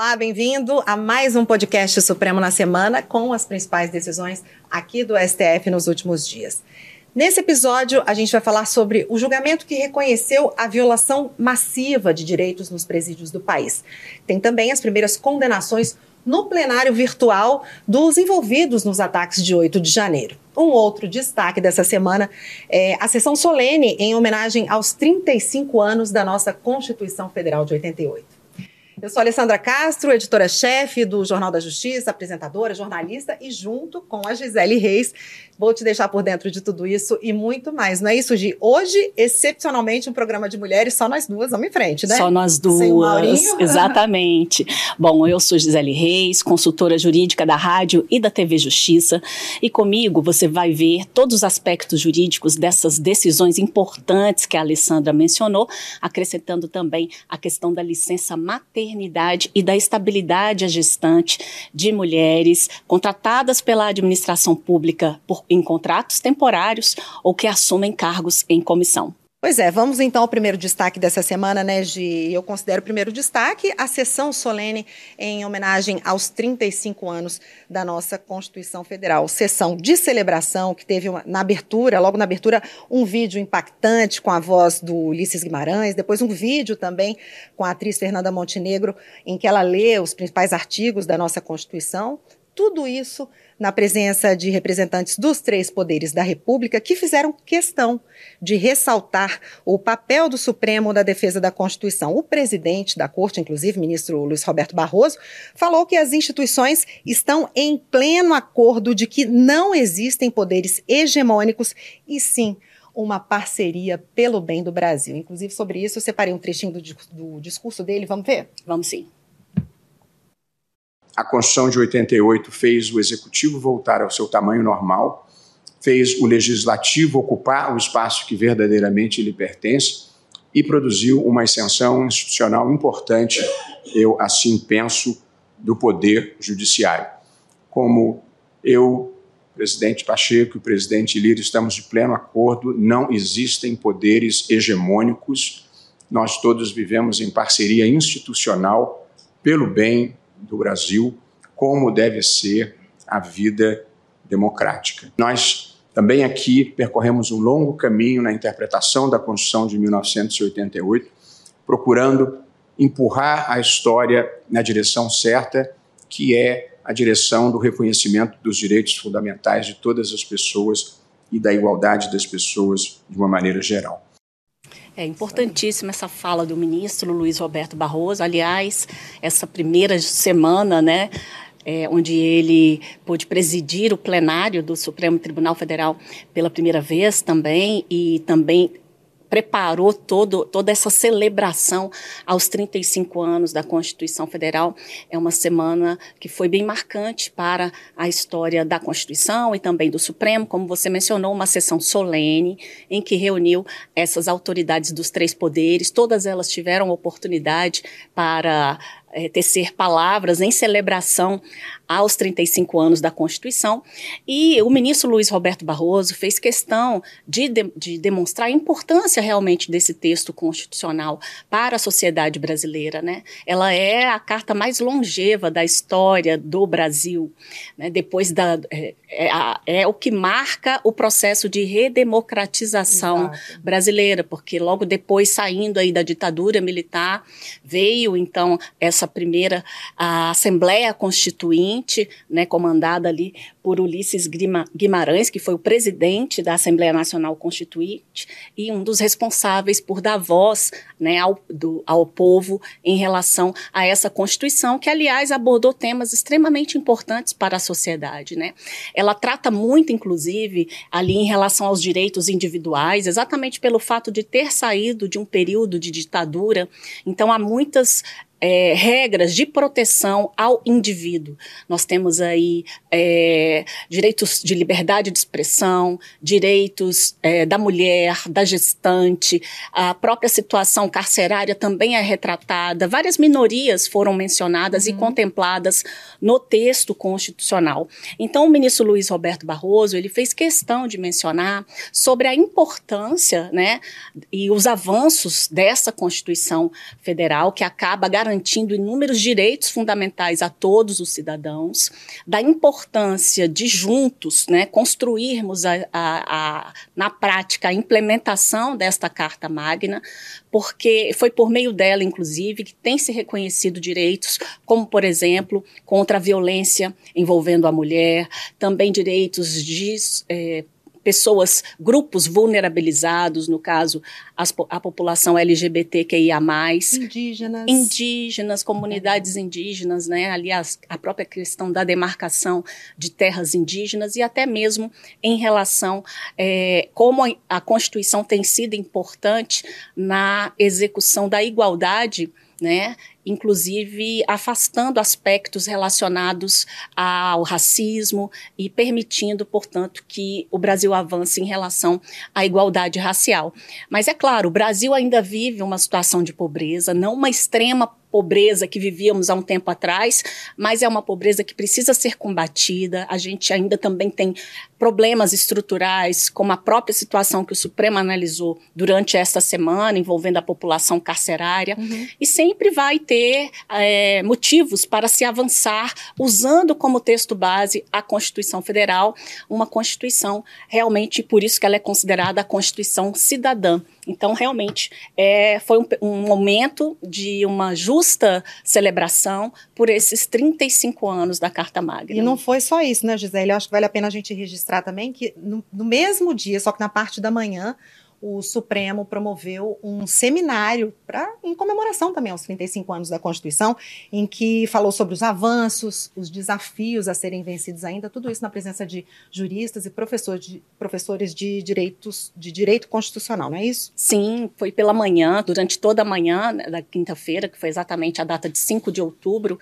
Olá, bem-vindo a mais um podcast Supremo na Semana com as principais decisões aqui do STF nos últimos dias. Nesse episódio, a gente vai falar sobre o julgamento que reconheceu a violação massiva de direitos nos presídios do país. Tem também as primeiras condenações no plenário virtual dos envolvidos nos ataques de 8 de janeiro. Um outro destaque dessa semana é a sessão solene em homenagem aos 35 anos da nossa Constituição Federal de 88. Eu sou Alessandra Castro, editora-chefe do Jornal da Justiça, apresentadora, jornalista e junto com a Gisele Reis, vou te deixar por dentro de tudo isso e muito mais. Não é isso, Gi? Hoje, excepcionalmente, um programa de mulheres, só nós duas vamos em frente, né? Só nós duas, exatamente. Bom, eu sou Gisele Reis, consultora jurídica da rádio e da TV Justiça, e comigo você vai ver todos os aspectos jurídicos dessas decisões importantes que a Alessandra mencionou, acrescentando também a questão da licença maternidade maternidade e da estabilidade à gestante de mulheres contratadas pela administração pública por, em contratos temporários ou que assumem cargos em comissão. Pois é, vamos então ao primeiro destaque dessa semana, né, Gi? Eu considero o primeiro destaque a sessão solene em homenagem aos 35 anos da nossa Constituição Federal. Sessão de celebração que teve uma, na abertura, logo na abertura, um vídeo impactante com a voz do Ulisses Guimarães, depois um vídeo também com a atriz Fernanda Montenegro, em que ela lê os principais artigos da nossa Constituição. Tudo isso na presença de representantes dos três poderes da República que fizeram questão de ressaltar o papel do Supremo da defesa da Constituição. O presidente da Corte, inclusive, ministro Luiz Roberto Barroso, falou que as instituições estão em pleno acordo de que não existem poderes hegemônicos e sim uma parceria pelo bem do Brasil. Inclusive, sobre isso, eu separei um trechinho do, do discurso dele. Vamos ver? Vamos sim. A Constituição de 88 fez o executivo voltar ao seu tamanho normal, fez o legislativo ocupar o espaço que verdadeiramente lhe pertence e produziu uma extensão institucional importante, eu assim penso, do poder judiciário. Como eu, presidente Pacheco e o presidente Lira estamos de pleno acordo, não existem poderes hegemônicos, nós todos vivemos em parceria institucional pelo bem do Brasil, como deve ser a vida democrática. Nós também aqui percorremos um longo caminho na interpretação da Constituição de 1988, procurando empurrar a história na direção certa, que é a direção do reconhecimento dos direitos fundamentais de todas as pessoas e da igualdade das pessoas de uma maneira geral. É importantíssima essa fala do ministro Luiz Roberto Barroso. Aliás, essa primeira semana, né, é, onde ele pôde presidir o plenário do Supremo Tribunal Federal pela primeira vez também, e também preparou todo, toda essa celebração aos 35 anos da Constituição Federal. É uma semana que foi bem marcante para a história da Constituição e também do Supremo, como você mencionou, uma sessão solene em que reuniu essas autoridades dos três poderes, todas elas tiveram oportunidade para é, tecer palavras em celebração aos 35 anos da Constituição. E o ministro Luiz Roberto Barroso fez questão de, de, de, demonstrar a importância realmente desse texto constitucional para a sociedade brasileira. Né? Ela é a carta mais longeva da história do Brasil. Né? Depois da. É, é, é, o que marca o processo de redemocratização Exato. brasileira, porque logo depois, saindo aí da ditadura militar, veio então essa primeira Assembleia Constituinte, né, comandada ali por Ulisses Guimarães, que foi o presidente da Assembleia Nacional Constituinte e um dos responsáveis por dar voz né, ao, do, ao povo em relação a essa Constituição, que, aliás, abordou temas extremamente importantes para a sociedade. Né? Ela trata muito, inclusive, ali em relação aos direitos individuais, exatamente pelo fato de ter saído de um período de ditadura. Então, há muitas é, regras de proteção ao indivíduo. Nós temos aí é, direitos de liberdade de expressão, direitos é, da mulher, da gestante, a própria situação carcerária também é retratada. Várias minorias foram mencionadas uhum. e contempladas no texto constitucional. Então, o ministro Luiz Roberto Barroso ele fez questão de mencionar sobre a importância, né, e os avanços dessa Constituição Federal que acaba garantindo garantindo inúmeros direitos fundamentais a todos os cidadãos, da importância de juntos né, construirmos a, a, a, na prática a implementação desta Carta Magna, porque foi por meio dela, inclusive, que tem se reconhecido direitos, como, por exemplo, contra a violência envolvendo a mulher, também direitos de. Eh, pessoas, grupos vulnerabilizados, no caso, as, a população LGBTQIA+. Indígenas. Indígenas, comunidades é. indígenas, né? Aliás, a própria questão da demarcação de terras indígenas e até mesmo em relação é, como a Constituição tem sido importante na execução da igualdade né? inclusive afastando aspectos relacionados ao racismo e permitindo, portanto, que o Brasil avance em relação à igualdade racial. Mas é claro, o Brasil ainda vive uma situação de pobreza, não uma extrema pobreza que vivíamos há um tempo atrás, mas é uma pobreza que precisa ser combatida. A gente ainda também tem problemas estruturais, como a própria situação que o Supremo analisou durante esta semana, envolvendo a população carcerária, uhum. e sempre vai ter é, motivos para se avançar usando como texto base a Constituição Federal, uma Constituição realmente, por isso que ela é considerada a Constituição cidadã. Então, realmente, é, foi um, um, momento de uma justa celebração por esses 35 anos da Carta Magna. E não foi só isso, né, Gisele? Eu acho que vale a pena a gente registrar também que no, no mesmo dia, só que na parte da manhã, o Supremo promoveu um seminário para em comemoração também aos 35 anos da Constituição, em que falou sobre os avanços, os desafios a serem vencidos ainda, tudo isso na presença de juristas e professores de, professores de direitos de direito constitucional, não é isso? Sim, foi pela manhã, durante toda a manhã né, da quinta-feira, que foi exatamente a data de 5 de outubro,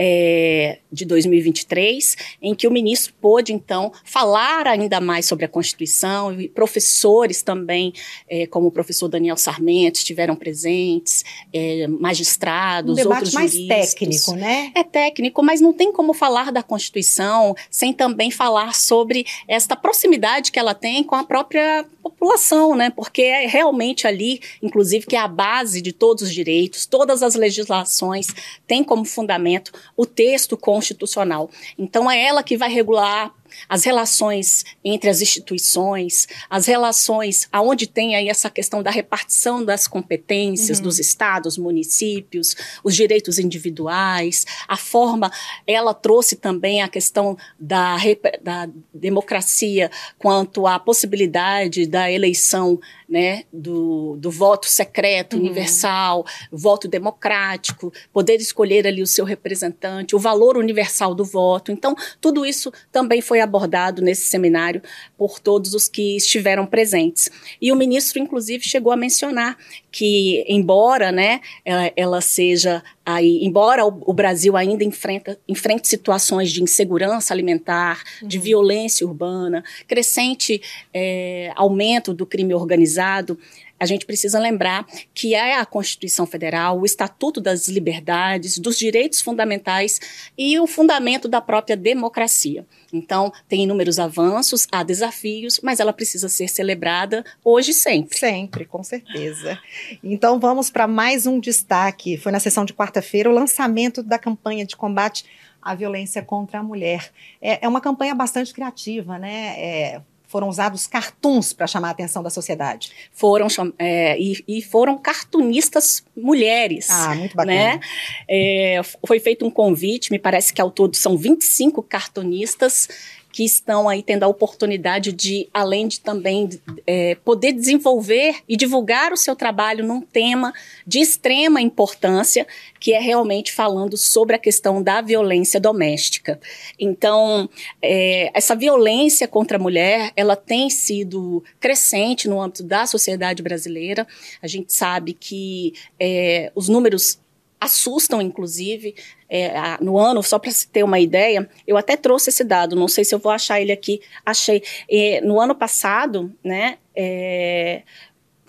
é, de 2023, em que o ministro pôde, então, falar ainda mais sobre a Constituição, e professores também, é, como o professor Daniel Sarmento, estiveram presentes, é, magistrados, um debate outros mais juristas. técnico, né? É técnico, mas não tem como falar da Constituição sem também falar sobre esta proximidade que ela tem com a própria população, né? Porque é realmente ali, inclusive, que é a base de todos os direitos, todas as legislações têm como fundamento o texto constitucional. Então é ela que vai regular as relações entre as instituições, as relações aonde tem aí essa questão da repartição das competências uhum. dos estados, municípios, os direitos individuais, a forma, ela trouxe também a questão da, da democracia quanto à possibilidade da eleição né, do, do voto secreto, uhum. universal, voto democrático, poder escolher ali o seu representante, o valor universal do voto. Então, tudo isso também foi abordado nesse seminário por todos os que estiveram presentes. E o ministro, inclusive, chegou a mencionar que, embora né, ela, ela seja aí, embora o, o, Brasil ainda enfrenta, enfrente situações de insegurança alimentar, uhum. de violência urbana, crescente é, aumento do crime organizado, a gente precisa lembrar que é a Constituição Federal, o Estatuto das Liberdades, dos direitos fundamentais e o fundamento da própria democracia. Então, tem inúmeros avanços, há desafios, mas ela precisa ser celebrada hoje e sempre. Sempre, com certeza. Então, vamos para mais um destaque. Foi na sessão de quarta-feira o lançamento da campanha de combate à violência contra a mulher. É, é uma campanha bastante criativa, né? É, foram usados cartoons para chamar a atenção da sociedade. Foram é, e, e, foram cartunistas mulheres. Ah, muito bacana. Né? É, foi feito um convite, me parece que ao todo são 25 cartunistas que estão aí tendo a oportunidade de, além de também é, poder desenvolver e divulgar o seu trabalho num tema de extrema importância, que é realmente falando sobre a questão da violência doméstica. Então, é, essa violência contra a mulher, ela tem sido crescente no âmbito da sociedade brasileira. A gente sabe que é, os números assustam, inclusive. É, no ano, só para se ter uma ideia, eu até trouxe esse dado, não sei se eu vou achar ele aqui, achei. É, no ano passado, né, é,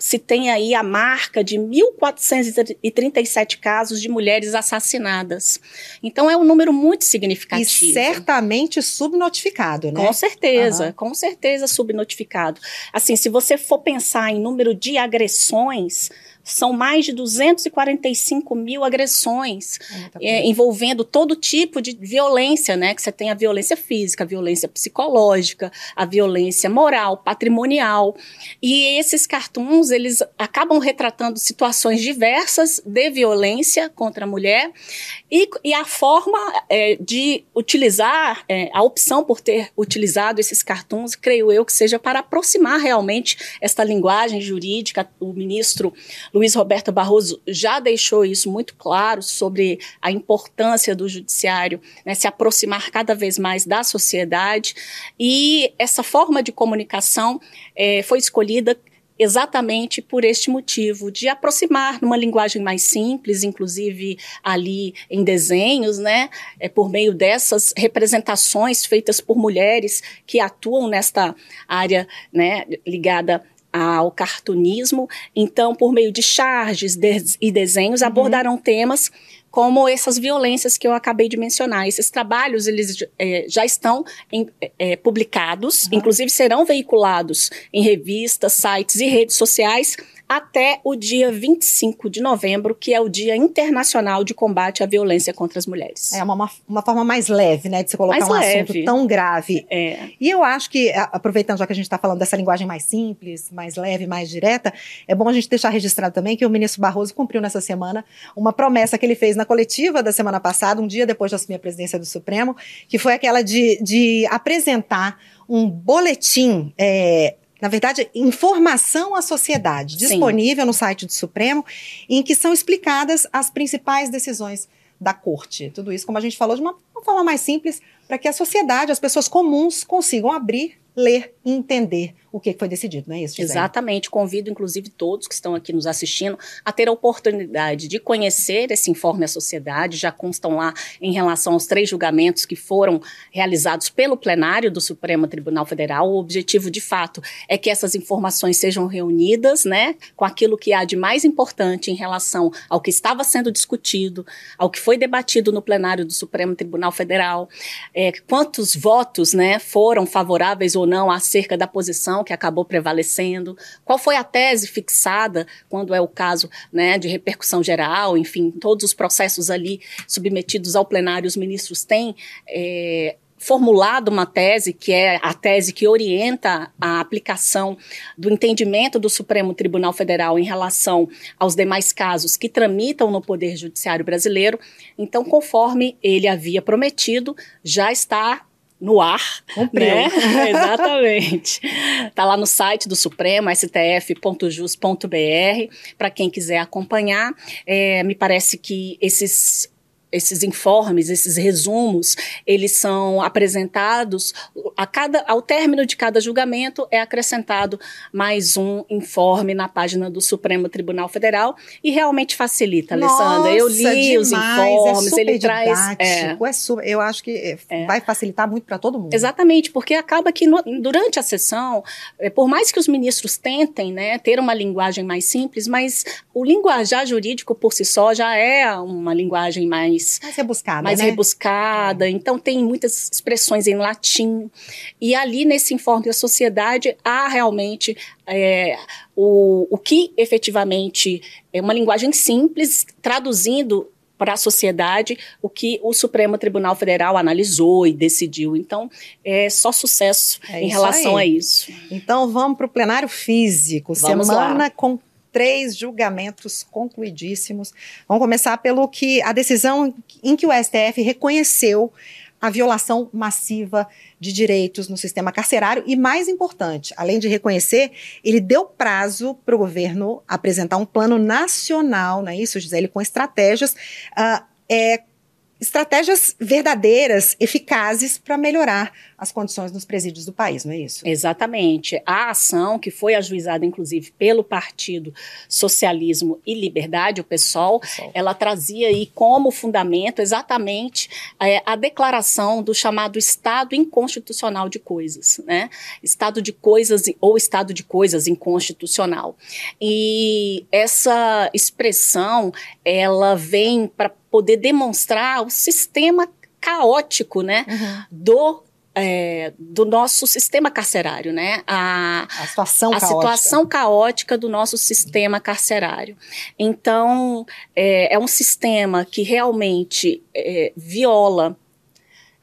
se tem aí a marca de 1.437 casos de mulheres assassinadas. Então é um número muito significativo. E certamente subnotificado, né? Com certeza, uhum. com certeza subnotificado. Assim, se você for pensar em número de agressões, são mais de 245 mil agressões é, envolvendo todo tipo de violência, né? Que você tem a violência física, a violência psicológica, a violência moral, patrimonial. E esses cartoons, eles acabam retratando situações diversas de violência contra a mulher e, e a forma é, de utilizar, é, a opção por ter utilizado esses cartoons, creio eu que seja para aproximar realmente esta linguagem jurídica. O ministro Luiz Roberto Barroso já deixou isso muito claro sobre a importância do judiciário né, se aproximar cada vez mais da sociedade e essa forma de comunicação é, foi escolhida exatamente por este motivo, de aproximar numa linguagem mais simples, inclusive ali em desenhos, né? É por meio dessas representações feitas por mulheres que atuam nesta área, né, ligada ao cartunismo. Então, por meio de charges e desenhos, uhum. abordarão temas como essas violências que eu acabei de mencionar. Esses trabalhos eles é, já estão em, é, publicados, uhum. inclusive serão veiculados em revistas, sites e redes sociais até o dia 25 de novembro, que é o Dia Internacional de Combate à Violência contra as Mulheres. É uma, uma forma mais leve, né, de se colocar mais um leve. assunto tão grave. É. E eu acho que, aproveitando já que a gente está falando dessa linguagem mais simples, mais leve, mais direta, é bom a gente deixar registrado também que o ministro Barroso cumpriu nessa semana uma promessa que ele fez na coletiva da semana passada, um dia depois de assumir a presidência do Supremo, que foi aquela de, de apresentar um boletim é, na verdade, informação à sociedade, disponível Sim. no site do Supremo, em que são explicadas as principais decisões da corte. Tudo isso, como a gente falou, de uma, uma forma mais simples, para que a sociedade, as pessoas comuns, consigam abrir, ler e entender o que foi decidido, não é isso, Gisele? Exatamente. Convido, inclusive, todos que estão aqui nos assistindo a ter a oportunidade de conhecer esse informe à sociedade. Já constam lá em relação aos três julgamentos que foram realizados pelo plenário do Supremo Tribunal Federal. O objetivo, de fato, é que essas informações sejam reunidas, né, com aquilo que há de mais importante em relação ao que estava sendo discutido, ao que foi debatido no plenário do Supremo Tribunal Federal, é, quantos votos, né, foram favoráveis ou não acerca da posição que acabou prevalecendo, qual foi a tese fixada, quando é o caso né, de repercussão geral, enfim, todos os processos ali submetidos ao plenário, os ministros têm. É, formulado uma tese, que é a tese que orienta a aplicação do entendimento do Supremo Tribunal Federal em relação aos demais casos que tramitam no Poder Judiciário brasileiro. Então, conforme ele havia prometido, já está no ar. Cumpriu. Né? Exatamente. Está lá no site do Supremo, stf.jus.br, para quem quiser acompanhar. É, me parece que esses esses informes, esses resumos, eles são apresentados a cada, ao término de cada julgamento é acrescentado mais um informe na página do Supremo Tribunal Federal e realmente facilita, Nossa, Alessandra. Eu li demais, os informes, é ele traz, é, é super, eu acho que é. vai facilitar muito para todo mundo. Exatamente, porque acaba que no, durante a sessão, é, por mais que os ministros tentem, né, ter uma linguagem mais simples, mas o linguajar jurídico por si só já é uma linguagem mais mais, mais rebuscada. Mais né? rebuscada. É. Então, tem muitas expressões em latim. E ali, nesse informe da sociedade, há realmente é, o, o que efetivamente é uma linguagem simples, traduzindo para a sociedade o que o Supremo Tribunal Federal analisou e decidiu. Então, é só sucesso é em relação aí. a isso. Então, vamos para o plenário físico. Vamos Semana lá. com três julgamentos concluidíssimos. Vamos começar pelo que a decisão em que o STF reconheceu a violação massiva de direitos no sistema carcerário e, mais importante, além de reconhecer, ele deu prazo para o governo apresentar um plano nacional, não é isso, Gisele, com estratégias uh, é, estratégias verdadeiras, eficazes para melhorar as condições nos presídios do país, não é isso? Exatamente. A ação que foi ajuizada, inclusive, pelo Partido Socialismo e Liberdade, o PSOL, PSOL. ela trazia aí como fundamento exatamente é, a declaração do chamado Estado inconstitucional de coisas, né? Estado de coisas ou Estado de coisas inconstitucional. E essa expressão, ela vem para poder demonstrar o sistema caótico, né, uhum. do é, do nosso sistema carcerário, né? A, a situação a caótica. situação caótica do nosso sistema carcerário. Então, é, é um sistema que realmente é, viola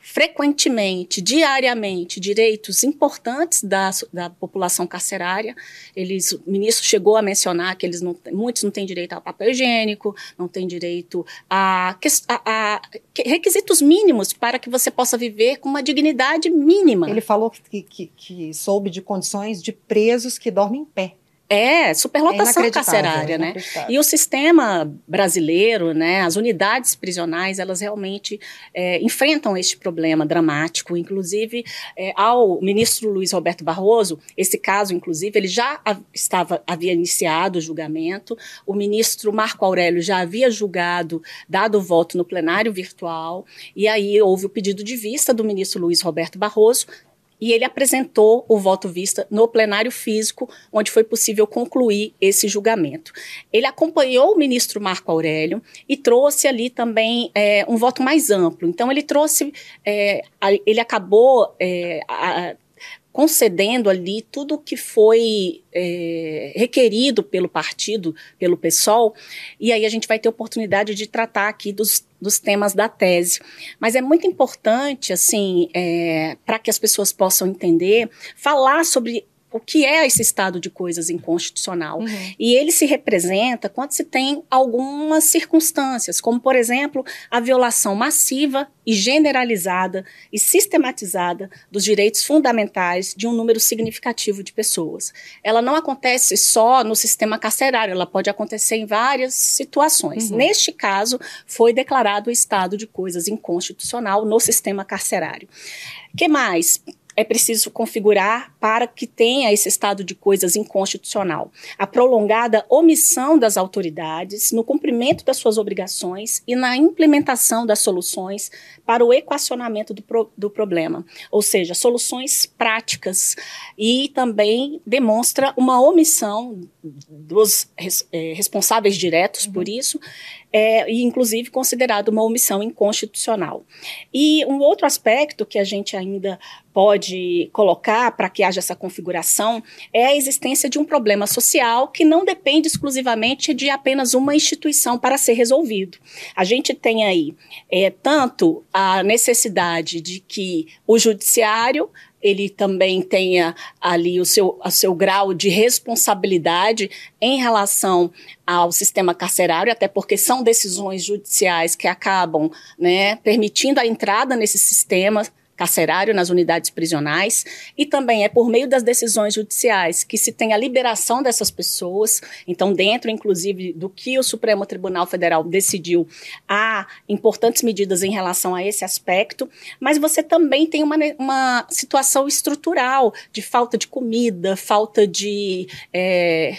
frequentemente, diariamente, direitos importantes da, da população carcerária. Eles, o ministro chegou a mencionar que eles não, muitos não têm direito ao papel higiênico, não têm direito a, a, a, requisitos mínimos para que você possa viver com uma dignidade mínima. Ele falou que, que, que soube de condições de presos que dormem em pé. É, superlotação é carcerária, né? E o sistema brasileiro, né, as unidades prisionais, elas realmente é, enfrentam este problema dramático. Inclusive, é, ao ministro Luiz Roberto Barroso, esse caso, inclusive, ele já estava havia iniciado o julgamento. O ministro Marco Aurélio já havia julgado, dado o voto no plenário virtual. E aí houve o pedido de vista do ministro Luiz Roberto Barroso, e ele apresentou o voto vista no plenário físico, onde foi possível concluir esse julgamento. Ele acompanhou o ministro Marco Aurélio e trouxe ali também é, um voto mais amplo. Então, ele trouxe, é, ele acabou é, a, concedendo ali tudo o que foi é, requerido pelo partido, pelo PSOL, e aí a gente vai ter oportunidade de tratar aqui dos, dos temas da tese. Mas é muito importante, assim, é, para que as pessoas possam entender, falar sobre o que é esse estado de coisas inconstitucional. Uhum. E ele se representa quando se tem algumas circunstâncias, como, por exemplo, a violação massiva e generalizada e sistematizada dos direitos fundamentais de um número significativo de pessoas. Ela não acontece só no sistema carcerário, ela pode acontecer em várias situações. Uhum. Neste caso, foi declarado o estado de coisas inconstitucional no sistema carcerário. que mais? É preciso configurar para que tenha esse estado de coisas inconstitucional. A prolongada omissão das autoridades no cumprimento das suas obrigações e na implementação das soluções para o equacionamento do, pro, do problema, ou seja, soluções práticas. E também demonstra uma omissão dos res, é, responsáveis diretos uhum. por isso é, e inclusive considerado uma omissão inconstitucional. E um outro aspecto que a gente ainda pode colocar para que haja essa configuração é a existência de um problema social que não depende exclusivamente de apenas uma instituição para ser resolvido. A gente tem aí é, tanto a necessidade de que o judiciário ele também tenha ali o seu, o seu grau de responsabilidade em relação ao sistema carcerário, até porque são decisões judiciais que acabam né, permitindo a entrada nesse sistema carcerário nas unidades prisionais e também é por meio das decisões judiciais que se tem a liberação dessas pessoas. Então, dentro, inclusive, do que o Supremo Tribunal Federal decidiu, há importantes medidas em relação a esse aspecto, mas você também tem uma, uma situação estrutural de falta de comida, falta de. É,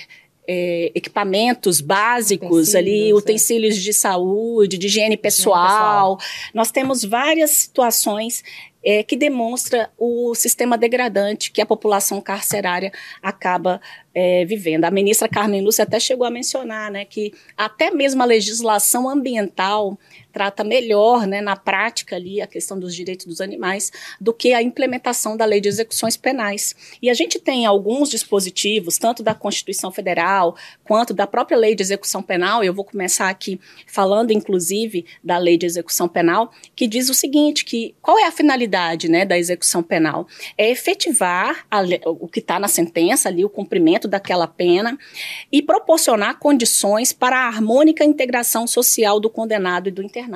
é, equipamentos básicos utensílios, ali, utensílios é. de saúde, de higiene pessoal. pessoal. Nós temos várias situações é, que demonstra o sistema degradante que a população carcerária acaba é, vivendo. A ministra Carmen Lúcia até chegou a mencionar né, que até mesmo a legislação ambiental trata melhor, né, na prática ali, a questão dos direitos dos animais, do que a implementação da lei de execuções penais. E a gente tem alguns dispositivos, tanto da Constituição Federal quanto da própria lei de execução penal, eu vou começar aqui falando, inclusive, da lei de execução penal, que diz o seguinte, que qual é a finalidade né, da execução penal? É efetivar a, o que está na sentença ali, o cumprimento daquela pena, e proporcionar condições para a harmônica integração social do condenado e do internado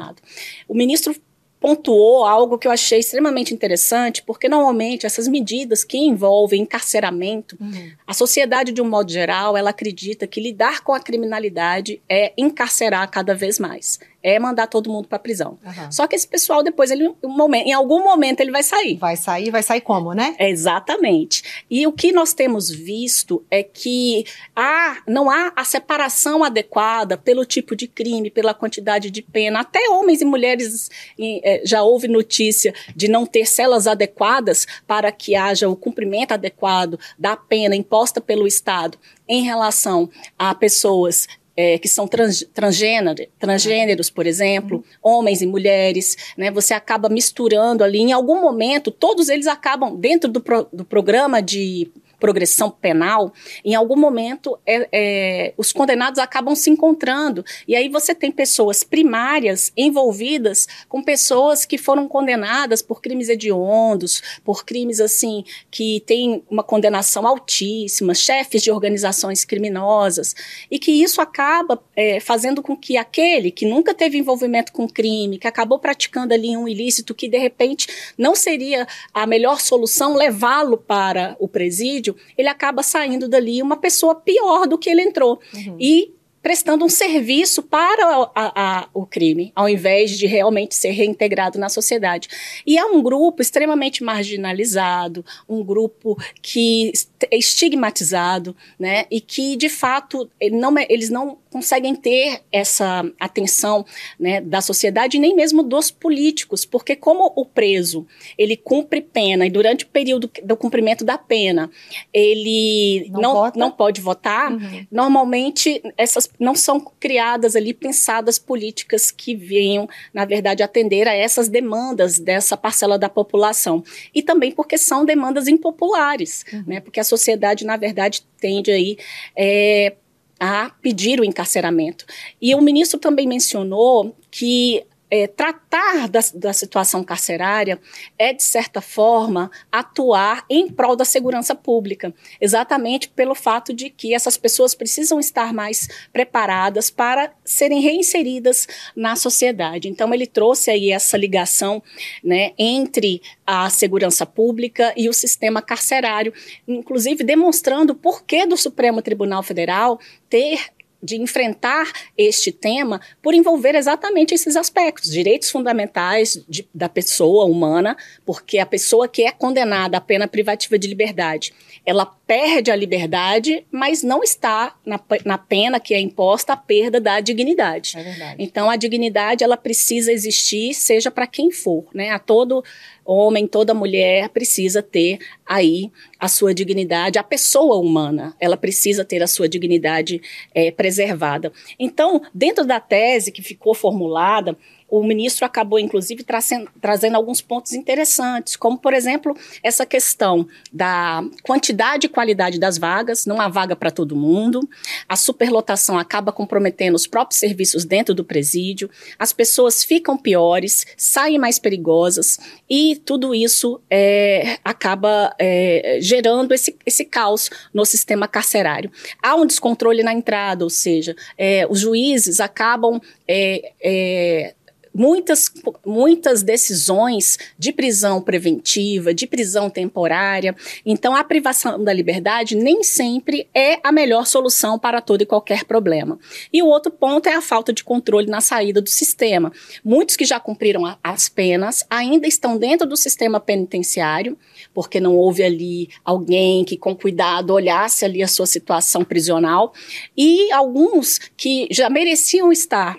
O ministro pontuou algo que eu achei extremamente interessante, porque normalmente essas medidas que envolvem encarceramento, uhum. a sociedade de um modo geral, ela acredita que lidar com a criminalidade é encarcerar cada vez mais é mandar todo mundo para prisão. Uhum. Só que esse pessoal depois ele um momento, em algum momento ele vai sair. Vai sair, vai sair como, né? exatamente. E o que nós temos visto é que há, não há a separação adequada pelo tipo de crime, pela quantidade de pena. Até homens e mulheres é, já houve notícia de não ter celas adequadas para que haja o cumprimento adequado da pena imposta pelo Estado em relação a pessoas é, que são trans, transgênero, transgêneros, por exemplo, uhum. homens e mulheres, né? Você acaba misturando ali, em algum momento, todos eles acabam, dentro do, pro, do programa de progressão penal, em algum momento é, é, os condenados acabam se encontrando. E aí você tem pessoas primárias envolvidas com pessoas que foram condenadas por crimes hediondos, por crimes assim que têm uma condenação altíssima, chefes de organizações criminosas, e que isso acaba é, fazendo com que aquele que nunca teve envolvimento com crime, que acabou praticando ali um ilícito que de repente não seria a melhor solução levá-lo para o presídio, ele acaba saindo dali uma pessoa pior do que ele entrou. Uhum. E prestando um serviço para a, a, o crime, ao invés de realmente ser reintegrado na sociedade. E é um grupo extremamente marginalizado, um grupo que é estigmatizado, né, e que de fato ele não, eles não conseguem ter essa atenção né, da sociedade nem mesmo dos políticos, porque como o preso ele cumpre pena e durante o período do cumprimento da pena ele não, não, não pode votar, uhum. normalmente essas não são criadas ali pensadas políticas que venham, na verdade, atender a essas demandas dessa parcela da população e também porque são demandas impopulares, uhum. né, porque a sociedade na verdade tende aí é, a pedir o encarceramento. E o ministro também mencionou que é, tratar da, da, situação carcerária é, de certa forma, atuar em prol da segurança pública, exatamente pelo fato de que essas pessoas precisam estar mais preparadas para serem reinseridas na sociedade. Então, ele trouxe aí essa ligação né, entre a segurança pública e o sistema carcerário, inclusive demonstrando o porquê do Supremo Tribunal Federal ter de enfrentar este tema por envolver exatamente esses aspectos, direitos fundamentais de, da pessoa humana, porque a pessoa que é condenada à pena privativa de liberdade, ela perde a liberdade, mas não está na, na pena que é imposta a perda da dignidade. É então a dignidade ela precisa existir, seja para quem for, né? A todo homem, toda mulher precisa ter aí a sua dignidade, a pessoa humana, ela precisa ter a sua dignidade é, preservada. Então, dentro da tese que ficou formulada, o ministro acabou, inclusive, trazendo, trazendo alguns pontos interessantes, como, por exemplo, essa questão da quantidade e qualidade das vagas, não há vaga para todo mundo, a superlotação acaba comprometendo os próprios serviços dentro do presídio, as pessoas ficam piores, saem mais perigosas, e tudo isso é, acaba é, gerando esse, esse caos no sistema carcerário. Há um descontrole na entrada, ou seja, é, os juízes acabam é, é, muitas, muitas decisões de prisão preventiva, de prisão temporária. Então, a privação da liberdade nem sempre é a melhor solução para todo e qualquer problema. E o outro ponto é a falta de controle na saída do sistema. Muitos que já cumpriram a, as penas ainda estão dentro do sistema penitenciário, porque não houve ali alguém que, com cuidado, olhasse ali a sua situação prisional, e alguns que já mereciam estar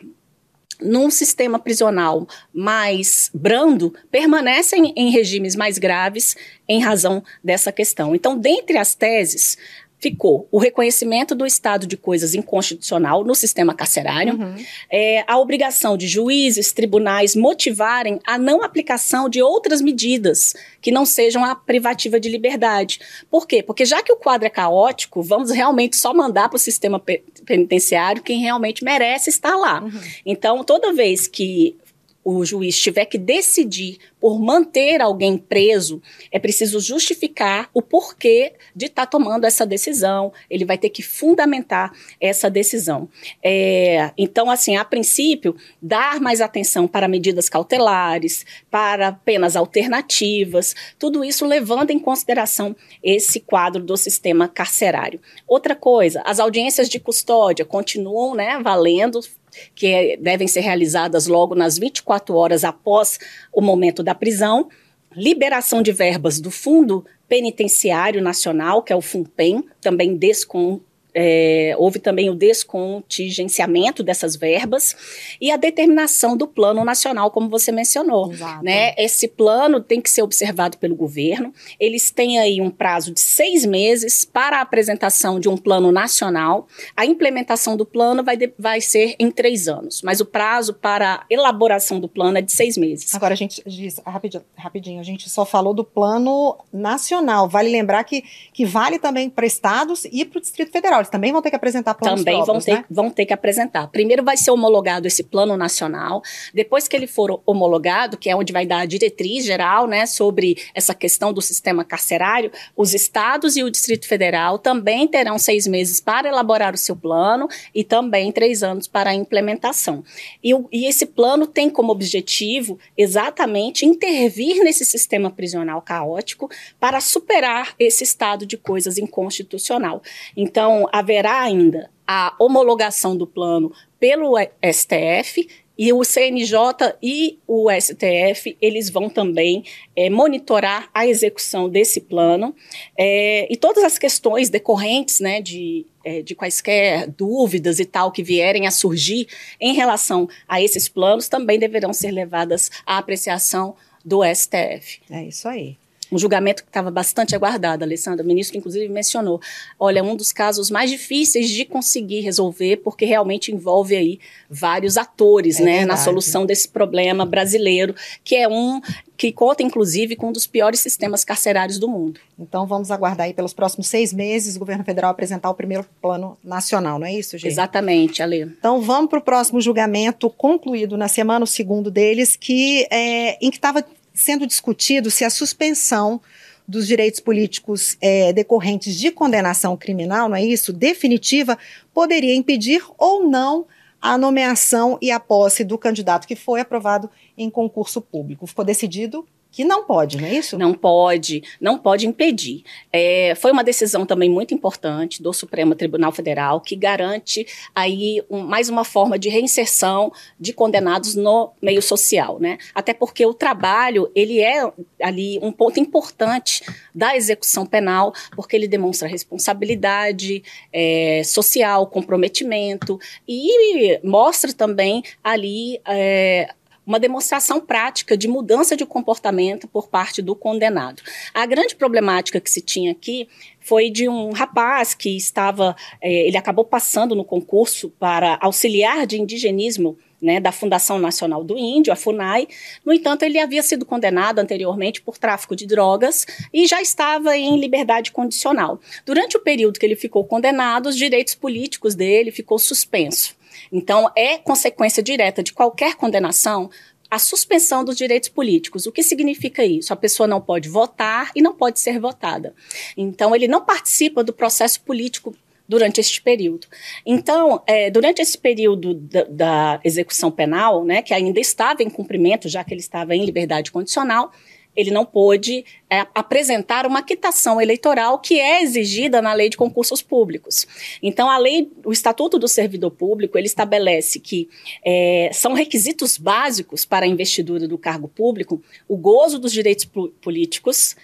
num sistema prisional mais brando, permanecem em regimes mais graves em razão dessa questão. Então, dentre as teses, ficou o reconhecimento do estado de coisas inconstitucional no sistema carcerário, uhum. é, a obrigação de juízes, tribunais motivarem a não aplicação de outras medidas que não sejam a privativa de liberdade. Por quê? Porque já que o quadro é caótico, vamos realmente só mandar para o sistema penitenciário quem realmente merece estar lá. Uhum. Então, toda vez que o juiz tiver que decidir por manter alguém preso, é preciso justificar o porquê de estar tá tomando essa decisão. Ele vai ter que fundamentar essa decisão. É, então, assim, a princípio, dar mais atenção para medidas cautelares, para penas alternativas, tudo isso levando em consideração esse quadro do sistema carcerário. Outra coisa, as audiências de custódia continuam né, valendo, que é, devem ser realizadas logo nas 24 horas após o momento da prisão, liberação de verbas do Fundo Penitenciário Nacional, que é o FUNPEN, também descon é, houve também o descontingenciamento dessas verbas e a determinação do plano nacional, como você mencionou. Exato. Né? Esse plano tem que ser observado pelo governo. Eles têm aí um prazo de seis meses para a apresentação de um plano nacional. A implementação do plano vai, de, vai ser em três anos, mas o prazo para a elaboração do plano é de seis meses. Agora, a gente diz, rapidinho, rapidinho a gente só falou do plano nacional. Vale lembrar que, que vale também para estados e para o Distrito Federal. Também vão ter que apresentar planos Também próprios, vão ter, né? vão ter que apresentar. Primeiro vai ser homologado esse plano nacional. Depois que ele for homologado, que é onde vai dar a diretriz geral, né, sobre essa questão do sistema carcerário, os estados e o Distrito Federal também terão seis meses para elaborar o seu plano e também três anos para a implementação. E, o, e esse plano tem como objetivo exatamente intervir nesse sistema prisional caótico para superar esse estado de coisas inconstitucional. Então, haverá ainda a homologação do plano pelo STF e o CNJ e o STF, eles vão também é, monitorar a execução desse plano é, e todas as questões decorrentes né, de, é, de quaisquer dúvidas e tal que vierem a surgir em relação a esses planos também deverão ser levadas à apreciação do STF. É isso aí um julgamento que estava bastante aguardado, Alessandra. O ministro, inclusive, mencionou. Olha, é um dos casos mais difíceis de conseguir resolver, porque realmente envolve aí vários atores, é né, verdade. na solução desse problema brasileiro, que é um que conta, inclusive, com um dos piores sistemas carcerários do mundo. Então, vamos aguardar aí pelos próximos seis meses o governo federal apresentar o primeiro plano nacional, não é isso, gente? Exatamente, Ale. Então, vamos para o próximo julgamento concluído na semana, o segundo deles, que é, em que estava sendo discutido se a suspensão dos direitos políticos é, decorrentes de condenação criminal, não é isso? Definitiva, poderia impedir ou não a nomeação e a posse do candidato que foi aprovado em concurso público. Ficou decidido que não pode, não é isso? Não pode, não pode impedir. É, foi uma decisão também muito importante do Supremo Tribunal Federal que garante aí um, mais uma forma de reinserção de condenados no meio social, né? Até porque o trabalho ele é ali um ponto importante da execução penal, porque ele demonstra responsabilidade é, social, comprometimento e mostra também ali é, uma demonstração prática de mudança de comportamento por parte do condenado. A grande problemática que se tinha aqui foi de um rapaz que estava, é, ele acabou passando no concurso para auxiliar de indigenismo né, da Fundação Nacional do Índio, a FUNAI. No entanto, ele havia sido condenado anteriormente por tráfico de drogas e já estava em liberdade condicional. Durante o período que ele ficou condenado, os direitos políticos dele ficou suspenso. Então, é consequência direta de qualquer condenação a suspensão dos direitos políticos. O que significa isso? A pessoa não pode votar e não pode ser votada. Então, ele não participa do processo político durante este período. Então, é, durante esse período da, da, execução penal, né, que ainda estava em cumprimento, já que ele estava em liberdade condicional, ele não pôde é, apresentar uma quitação eleitoral que é exigida na lei de concursos públicos. Então, a lei, o Estatuto do Servidor Público, ele estabelece que é, são requisitos básicos para a investidura do cargo público o gozo dos direitos políticos,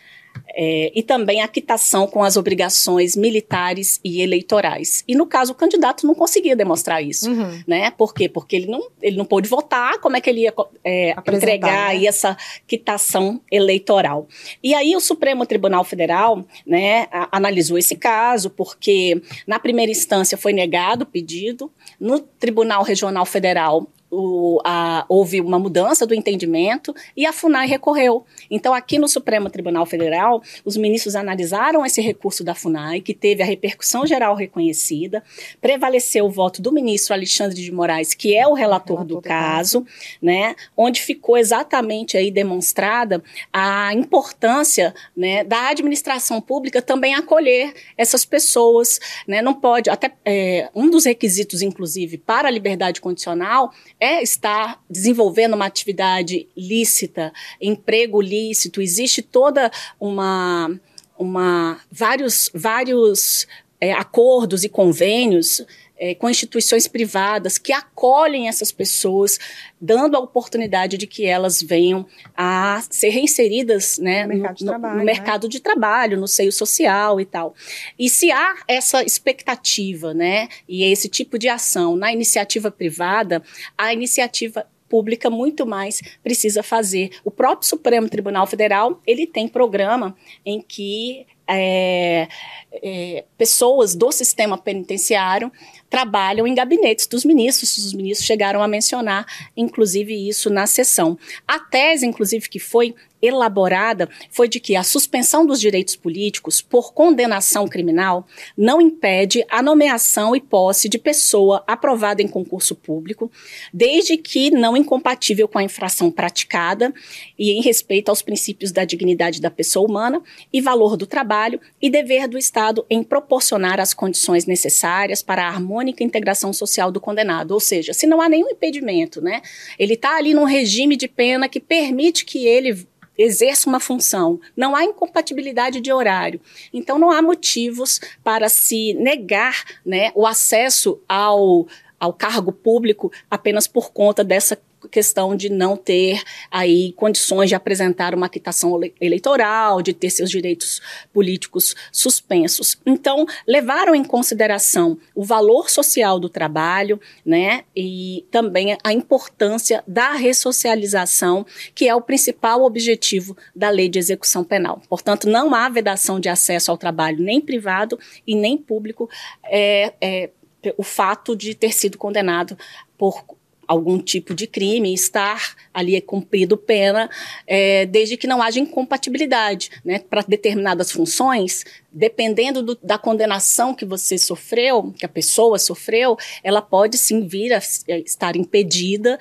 é, e também a quitação com as obrigações militares e eleitorais. E no caso, o candidato não conseguia demonstrar isso, uhum. né? Por quê? Porque ele não, ele não pôde votar, como é que ele ia é, entregar né? aí essa quitação eleitoral? E aí o Supremo Tribunal Federal, né, a, analisou esse caso, porque na primeira instância foi negado o pedido, no Tribunal Regional Federal o, a, houve uma mudança do entendimento e a FUNAI recorreu. Então, aqui no Supremo Tribunal Federal, os ministros analisaram esse recurso da FUNAI, que teve a repercussão geral reconhecida, prevaleceu o voto do ministro Alexandre de Moraes, que é o relator, relator do, caso, né, onde ficou exatamente aí demonstrada a importância né, da administração pública também acolher essas pessoas. Né, não pode, até é, um dos requisitos, inclusive, para a liberdade condicional é estar desenvolvendo uma atividade lícita, emprego lícito, existe toda uma, uma vários, vários é, acordos e convênios é, com instituições privadas que acolhem essas pessoas, dando a oportunidade de que elas venham a ser reinseridas né, no, mercado, de no, trabalho, no mercado né? de trabalho, no seio social e tal. E se há essa expectativa, né, e esse tipo de ação na iniciativa privada, a iniciativa pública muito mais precisa fazer. O próprio Supremo Tribunal Federal ele tem programa em que é, é, pessoas do sistema penitenciário trabalham em gabinetes dos ministros. Os ministros chegaram a mencionar, inclusive, isso na sessão. A tese, inclusive, que foi elaborada foi de que a suspensão dos direitos políticos por condenação criminal não impede a nomeação e posse de pessoa aprovada em concurso público, desde que não incompatível com a infração praticada e em respeito aos princípios da dignidade da pessoa humana e valor do trabalho e dever do Estado em proporcionar as condições necessárias para a harmônica integração social do condenado. Ou seja, se não há nenhum impedimento, né? Ele está ali num regime de pena que permite que ele exerça uma função, não há incompatibilidade de horário. Então, não há motivos para se negar né, o acesso ao, ao cargo público apenas por conta dessa questão de não ter aí condições de apresentar uma quitação eleitoral, de ter seus direitos políticos suspensos. Então, levaram em consideração o valor social do trabalho, né, e também a importância da ressocialização, que é o principal objetivo da Lei de Execução Penal. Portanto, não há vedação de acesso ao trabalho nem privado e nem público é, é o fato de ter sido condenado por algum tipo de crime, estar ali é cumprido pena, é, desde que não haja incompatibilidade. Né? Para determinadas funções, dependendo do, da condenação que você sofreu, que a pessoa sofreu, ela pode sim vir a estar impedida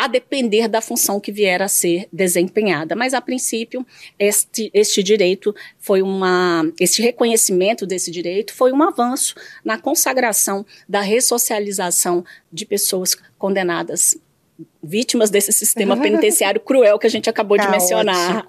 a depender da função que vier a ser desempenhada. Mas, a princípio, este, este direito foi uma. Este reconhecimento desse direito foi um avanço na consagração da ressocialização de pessoas condenadas, vítimas desse sistema penitenciário cruel que a gente acabou de mencionar.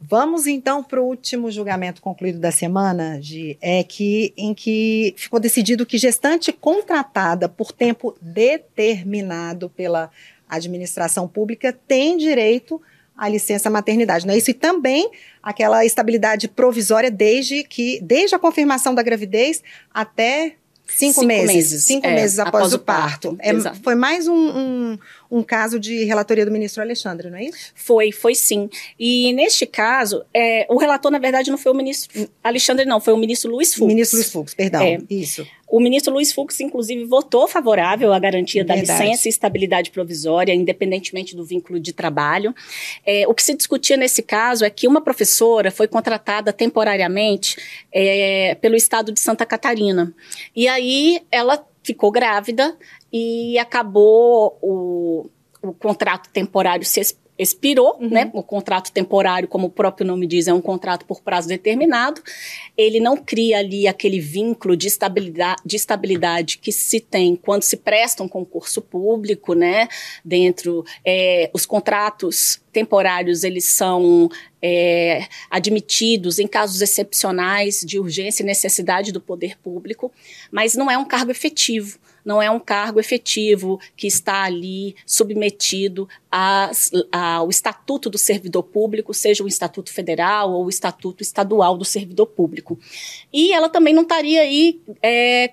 Vamos então para o último julgamento concluído da semana, de, é que, em que ficou decidido que gestante contratada por tempo determinado pela administração pública tem direito à licença maternidade, não é isso? E também aquela estabilidade provisória desde que, desde a confirmação da gravidez até Cinco, cinco meses, meses, Cinco é, meses após, após o parto. parto. É, foi mais um, um, um, caso de relatoria do ministro Alexandre, não é isso? Foi, foi sim. E neste caso, é, o relator, na verdade, não foi o ministro Alexandre, não, foi o ministro Luiz Fux. Ministro Luiz Fux, perdão. É. Isso. O ministro Luiz Fux, inclusive, votou favorável à garantia da Verdade. licença e estabilidade provisória, independentemente do vínculo de trabalho. É, o que se discutia nesse caso é que uma professora foi contratada temporariamente é, pelo estado de Santa Catarina. E aí ela ficou grávida e acabou o, o contrato temporário se expirou, uhum. né? O contrato temporário, como o próprio nome diz, é um contrato por prazo determinado. Ele não cria ali aquele vínculo de estabilidade, de estabilidade que se tem quando se presta um concurso público, né? Dentro, é, os contratos temporários, eles são é, admitidos em casos excepcionais de urgência e necessidade do poder público, mas não é um cargo efetivo não é um cargo efetivo que está ali submetido ao estatuto do servidor público, seja o estatuto federal ou o estatuto estadual do servidor público. E ela também não estaria aí é,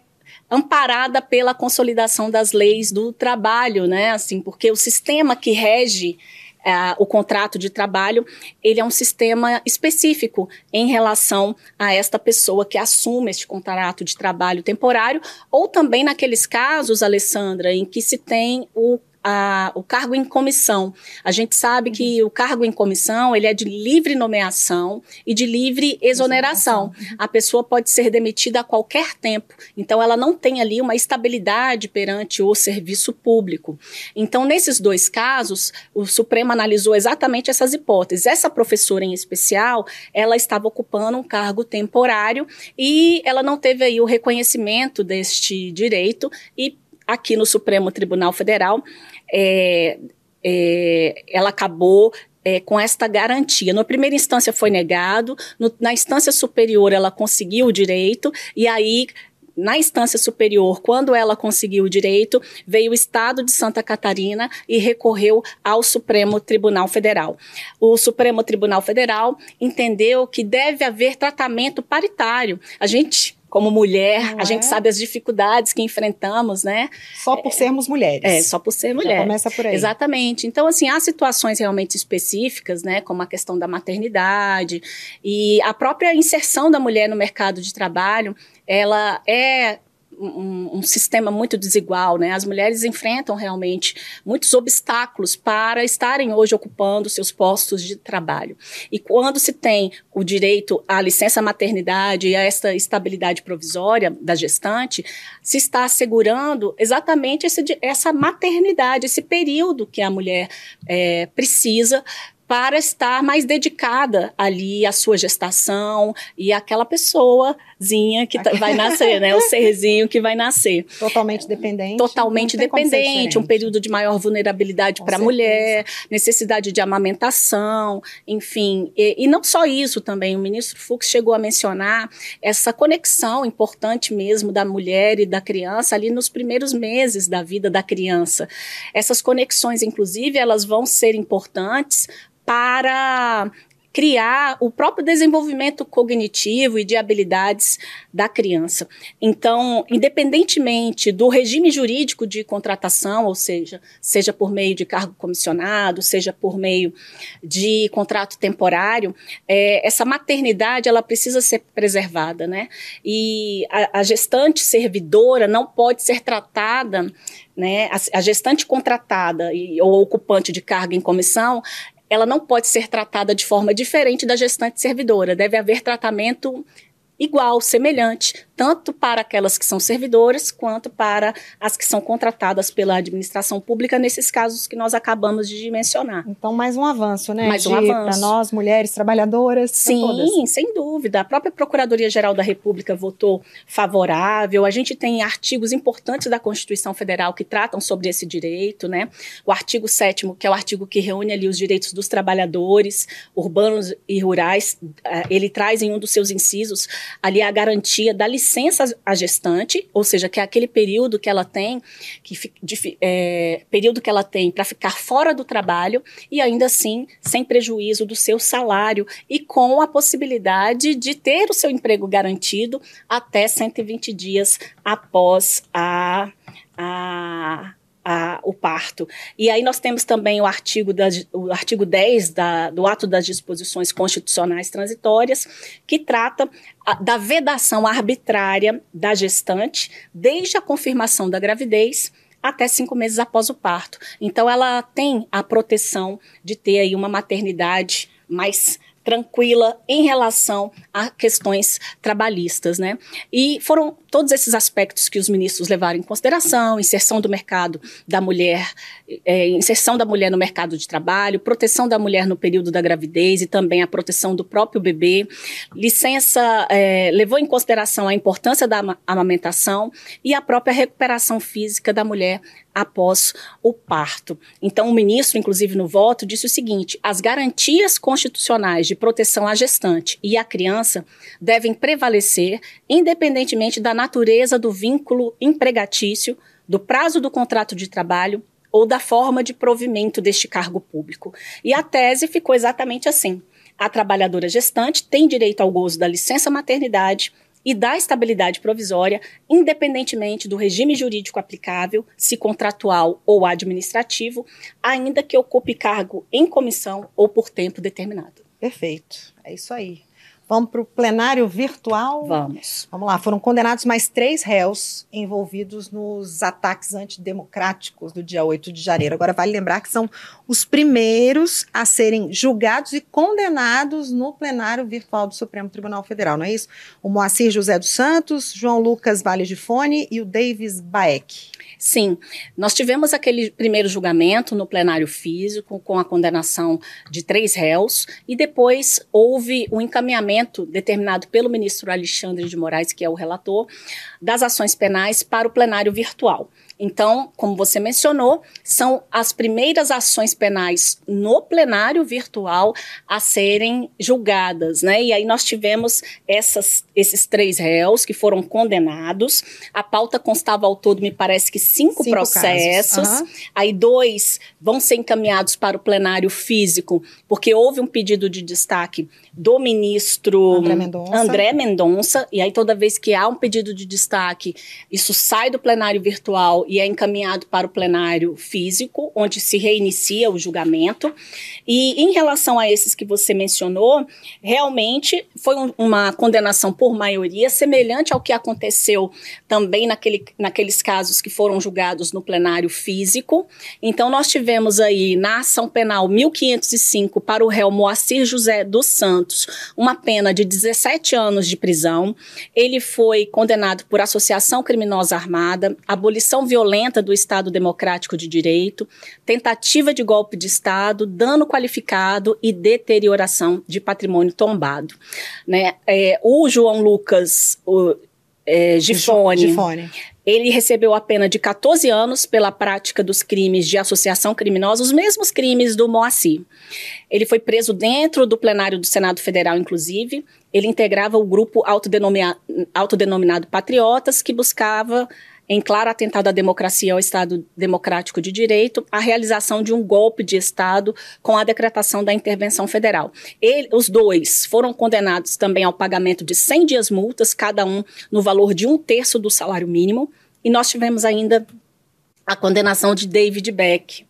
amparada pela consolidação das leis do trabalho, né? Assim, porque o sistema que rege é, o contrato de trabalho, ele é um sistema específico em relação a esta pessoa que assume este contrato de trabalho temporário, ou também naqueles casos, Alessandra, em que se tem o a, o cargo em comissão. A gente sabe que o cargo em comissão ele é de livre nomeação e de livre exoneração. A pessoa pode ser demitida a qualquer tempo. Então, ela não tem ali uma estabilidade perante o serviço público. Então, nesses dois casos, o Supremo analisou exatamente essas hipóteses. Essa professora em especial, ela estava ocupando um cargo temporário e ela não teve aí o reconhecimento deste direito e aqui no Supremo Tribunal Federal, é, é, ela acabou é, com esta garantia. Na primeira instância foi negado, no, na instância superior ela conseguiu o direito, e aí na instância superior, quando ela conseguiu o direito, veio o Estado de Santa Catarina e recorreu ao Supremo Tribunal Federal. O Supremo Tribunal Federal entendeu que deve haver tratamento paritário. A gente como mulher, Não a é? gente sabe as dificuldades que enfrentamos, né? Só por sermos mulheres. É, só por ser mulher. Já começa por aí. Exatamente. Então, assim, há situações realmente específicas, né? Como a questão da maternidade e a própria inserção da mulher no mercado de trabalho, ela é um, um, sistema muito desigual, né? As mulheres enfrentam realmente muitos obstáculos para estarem hoje ocupando seus postos de trabalho. E quando se tem o direito à licença maternidade e a esta estabilidade provisória da gestante, se está assegurando exatamente esse, essa maternidade, esse período que a mulher é, precisa para estar mais dedicada ali à sua gestação e àquela pessoazinha que tá, vai nascer, né? O serzinho que vai nascer. Totalmente dependente. Totalmente dependente, um período de maior vulnerabilidade para a mulher, necessidade de amamentação, enfim. E, e não só isso também, o ministro Fux chegou a mencionar essa conexão importante mesmo da mulher e da criança ali nos primeiros meses da vida da criança. Essas conexões, inclusive, elas vão ser importantes para criar o próprio desenvolvimento cognitivo e de habilidades da criança. Então, independentemente do regime jurídico de contratação, ou seja, seja por meio de cargo comissionado, seja por meio de contrato temporário, é, essa maternidade ela precisa ser preservada, né? E a, a gestante servidora não pode ser tratada né, a, a, gestante contratada e, ou ocupante de carga em comissão, ela não pode ser tratada de forma diferente da gestante servidora. Deve haver tratamento igual, semelhante, tanto para aquelas que são servidoras quanto para as que são contratadas pela administração pública, nesses casos que nós acabamos de mencionar. Então, mais um avanço, né? Mais um avanço. Para nós, mulheres trabalhadoras. Sim, sem dúvida. A própria Procuradoria-Geral da República votou favorável. A gente tem artigos importantes da Constituição Federal que tratam sobre esse direito, né? O artigo 7 que é o artigo que reúne ali os direitos dos trabalhadores urbanos e rurais, eh, ele traz em um dos seus incisos ali a garantia da licença licença à gestante, ou seja, que é aquele período que ela tem, que, de, é, período que ela tem para ficar fora do trabalho e ainda assim sem prejuízo do seu salário e com a possibilidade de ter o seu emprego garantido até 120 dias após a, a a, o parto. E aí nós temos também o artigo, da, o artigo 10 da, do ato das disposições constitucionais transitórias, que trata a, da vedação arbitrária da gestante desde a confirmação da gravidez até cinco meses após o parto. Então ela tem a proteção de ter aí uma maternidade mais tranquila em relação a questões trabalhistas, né? E foram todos esses aspectos que os ministros levaram em consideração, inserção do mercado da mulher, é, inserção da mulher no mercado de trabalho, proteção da mulher no período da gravidez e também a proteção do próprio bebê, licença, é, levou em consideração a importância da amamentação e a própria recuperação física da mulher após o parto. Então, o ministro, inclusive no voto, disse o seguinte: as garantias constitucionais de proteção à gestante e à criança devem prevalecer, independentemente da natureza do vínculo empregatício, do prazo do contrato de trabalho ou da forma de provimento deste cargo público. E a tese ficou exatamente assim. A trabalhadora gestante tem direito ao gozo da licença maternidade e da estabilidade provisória, independentemente do regime jurídico aplicável, se contratual ou administrativo, ainda que ocupe cargo em comissão ou por tempo determinado. Perfeito. É isso aí. Vamos para o plenário virtual? Vamos. Vamos lá. Foram condenados mais três réus envolvidos nos ataques antidemocráticos do dia 8 de janeiro. Agora, vale lembrar que são os primeiros a serem julgados e condenados no plenário virtual do Supremo Tribunal Federal, não é isso? O Moacir José dos Santos, João Lucas Vale de Fone e o Davis Baek. Sim, nós tivemos aquele primeiro julgamento no plenário físico com a condenação de três réus e depois houve o um encaminhamento determinado pelo ministro Alexandre de Moraes, que é o relator, das ações penais para o plenário virtual. Então, como você mencionou, são as primeiras ações penais no plenário virtual a serem julgadas, né? E aí nós tivemos essas, esses três réus que foram condenados. A pauta constava ao todo, me parece que cinco, cinco processos. Uhum. Aí dois vão ser encaminhados para o plenário físico, porque houve um pedido de destaque do ministro André Mendonça. André Mendonça. E aí toda vez que há um pedido de destaque, isso sai do plenário virtual e é encaminhado para o plenário físico, onde se reinicia o julgamento. E em relação a esses que você mencionou, realmente foi um, uma condenação por maioria, semelhante ao que aconteceu também naquele, naqueles casos que foram julgados no plenário físico. Então, nós tivemos aí na ação penal 1505 para o réu Moacir José dos Santos uma pena de 17 anos de prisão. Ele foi condenado por associação criminosa armada, abolição violenta violenta do Estado Democrático de Direito, tentativa de golpe de Estado, dano qualificado e deterioração de patrimônio tombado. Né? É, o João Lucas o, é, Gifone, Gifone, ele recebeu a pena de 14 anos pela prática dos crimes de associação criminosa, os mesmos crimes do Moacir. Ele foi preso dentro do plenário do Senado Federal, inclusive. Ele integrava o grupo autodenominado Patriotas, que buscava em claro atentado à democracia e ao Estado democrático de direito, a realização de um golpe de Estado com a decretação da intervenção federal. Ele, os dois foram condenados também ao pagamento de 100 dias multas, cada um no valor de um terço do salário mínimo. E nós tivemos ainda a condenação de David Beck,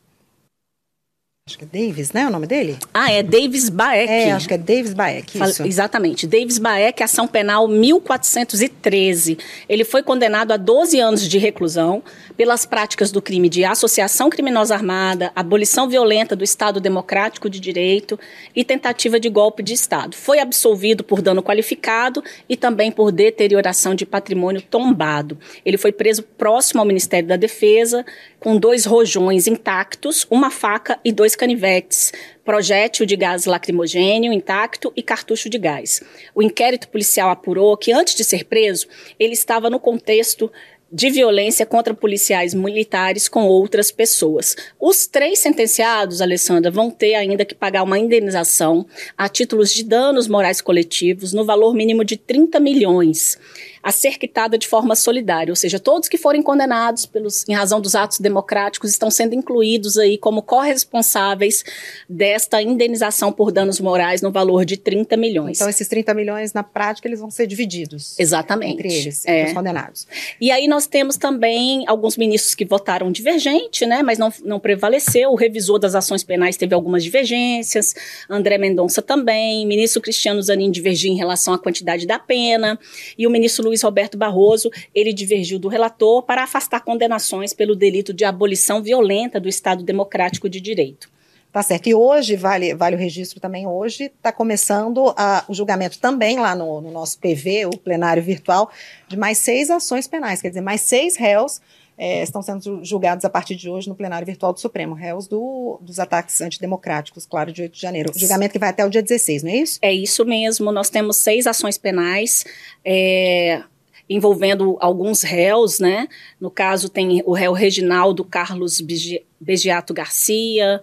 Acho que é Davis, né? O nome dele? Ah, é Davis Baek. É, acho que é Davis Baek. Isso. Exatamente. Davis Baek, ação penal 1413. Ele foi condenado a 12 anos de reclusão pelas práticas do crime de associação criminosa armada, abolição violenta do Estado Democrático de Direito e tentativa de golpe de Estado. Foi absolvido por dano qualificado e também por deterioração de patrimônio tombado. Ele foi preso próximo ao Ministério da Defesa, com dois rojões intactos, uma faca e dois canivetes, projétil de gás lacrimogênio intacto e cartucho de gás. O inquérito policial apurou que, antes de ser preso, ele estava no contexto de violência contra policiais militares com outras pessoas. Os três sentenciados, Alessandra, vão ter ainda que pagar uma indenização a títulos de danos morais coletivos no valor mínimo de 30 milhões a ser quitada de forma solidária, ou seja, todos que forem condenados pelos, em razão dos atos democráticos estão sendo incluídos aí como corresponsáveis desta indenização por danos morais no valor de 30 milhões. Então, esses 30 milhões, na prática, eles vão ser divididos. Exatamente. Entre eles, é. os condenados. E aí nós temos também alguns ministros que votaram divergente, né, mas não, não prevaleceu. O revisor das ações penais teve algumas divergências, André Mendonça também, ministro Cristiano Zanin divergiu em relação à quantidade da pena, e o ministro Luiz Roberto Barroso, ele divergiu do relator para afastar condenações pelo delito de abolição violenta do Estado Democrático de Direito. Tá certo. E hoje, vale, vale o registro também, hoje está começando a, o julgamento também lá no, no, nosso PV, o plenário virtual, de mais seis ações penais, quer dizer, mais seis réus é, estão sendo julgados a partir de hoje no plenário virtual do Supremo, réus do, dos ataques antidemocráticos, claro, de 8 de janeiro. O julgamento que vai até o dia 16, não é isso? É isso mesmo. Nós temos seis ações penais. É, envolvendo alguns réus, né? No caso, tem o réu Reginaldo Carlos Begiato Garcia,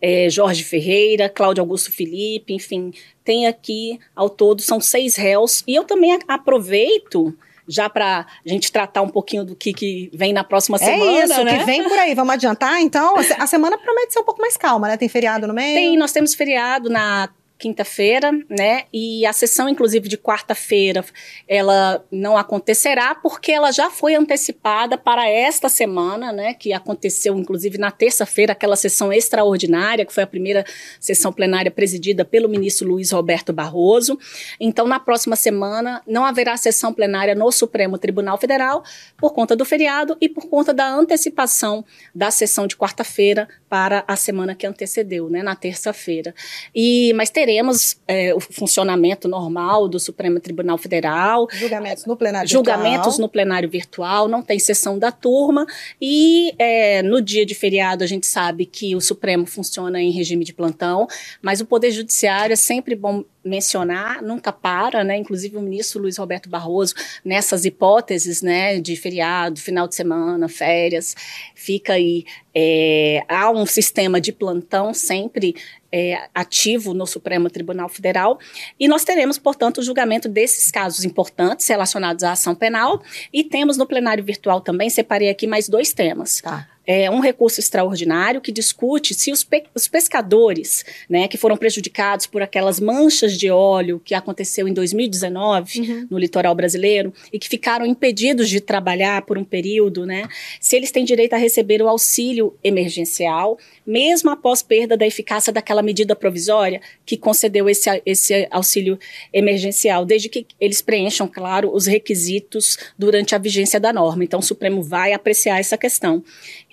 é, Jorge Ferreira, Cláudio Augusto Felipe, enfim, tem aqui ao todo, são seis réus. E eu também aproveito já para a gente tratar um pouquinho do que, que vem na próxima é semana. É isso, né? que vem por aí. Vamos adiantar, então? A semana promete ser um pouco mais calma, né? Tem feriado no meio? Tem, nós temos feriado na quinta-feira, né? E a sessão, inclusive, de quarta-feira, ela não acontecerá porque ela já foi antecipada para esta semana, né? Que aconteceu, inclusive, na terça-feira, aquela sessão extraordinária, que foi a primeira sessão plenária presidida pelo ministro Luiz Roberto Barroso. Então, na próxima semana, não haverá sessão plenária no Supremo Tribunal Federal por conta do feriado e por conta da antecipação da sessão de quarta-feira para a semana que antecedeu, né? Na terça-feira. E, mas teremos teremos é, o funcionamento normal do Supremo Tribunal Federal. Julgamentos no plenário julgamentos virtual. no plenário virtual, não tem sessão da turma. E é, no dia de feriado, a gente sabe que o Supremo funciona em regime de plantão, mas o Poder Judiciário é sempre bom mencionar, nunca para, né? Inclusive o ministro Luiz Roberto Barroso, nessas hipóteses, né, de feriado, final de semana, férias, fica aí. É, há um sistema de plantão sempre é, ativo no Supremo Tribunal Federal. E nós teremos, portanto, o julgamento desses casos importantes relacionados à ação penal. E temos no plenário virtual também, separei aqui mais dois temas. Tá é, um recurso extraordinário que discute se os, pe os, pescadores, né, que foram prejudicados por aquelas manchas de óleo que aconteceu em 2019 uhum. no litoral brasileiro e que ficaram impedidos de trabalhar por um período, né, se eles têm direito a receber o auxílio emergencial, mesmo após perda da eficácia daquela medida provisória que concedeu esse, esse auxílio emergencial, desde que eles preencham, claro, os requisitos durante a vigência da norma. Então, o Supremo vai apreciar essa questão.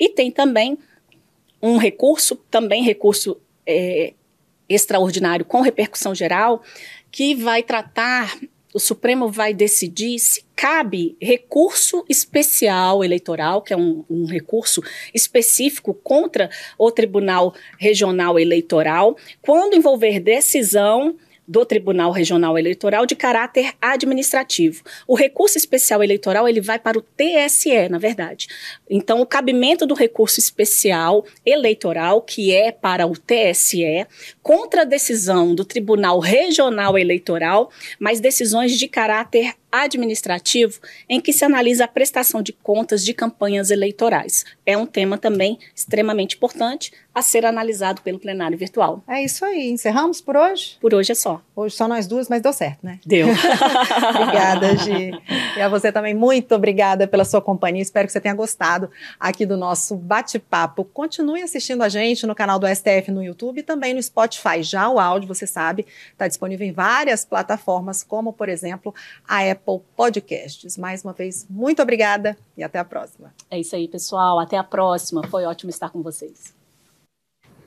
E tem também um recurso, também recurso é, extraordinário com repercussão geral, que vai tratar, o Supremo vai decidir se cabe recurso especial eleitoral, que é um, um, recurso específico contra o Tribunal Regional Eleitoral, quando envolver decisão do Tribunal Regional Eleitoral de caráter administrativo. O recurso especial eleitoral ele vai para o TSE, na verdade. Então, o cabimento do recurso especial eleitoral, que é para o TSE, contra a decisão do Tribunal Regional Eleitoral, mas decisões de caráter administrativo em que se analisa a prestação de contas de campanhas eleitorais. É um tema também extremamente importante a ser analisado pelo plenário virtual. É isso aí. Encerramos por hoje? Por hoje é só. Hoje só nós duas, mas deu certo, né? Deu. obrigada, Gi. E a você também, muito obrigada pela sua companhia. Espero que você tenha gostado aqui do nosso bate-papo. Continue assistindo a gente no canal do STF no YouTube e também no Spotify. Já o áudio, você sabe, está disponível em várias plataformas, como, por exemplo, a Apple Apple Podcasts. Mais uma vez, muito obrigada e até a próxima. É isso aí, pessoal. Até a próxima. Foi ótimo estar com vocês.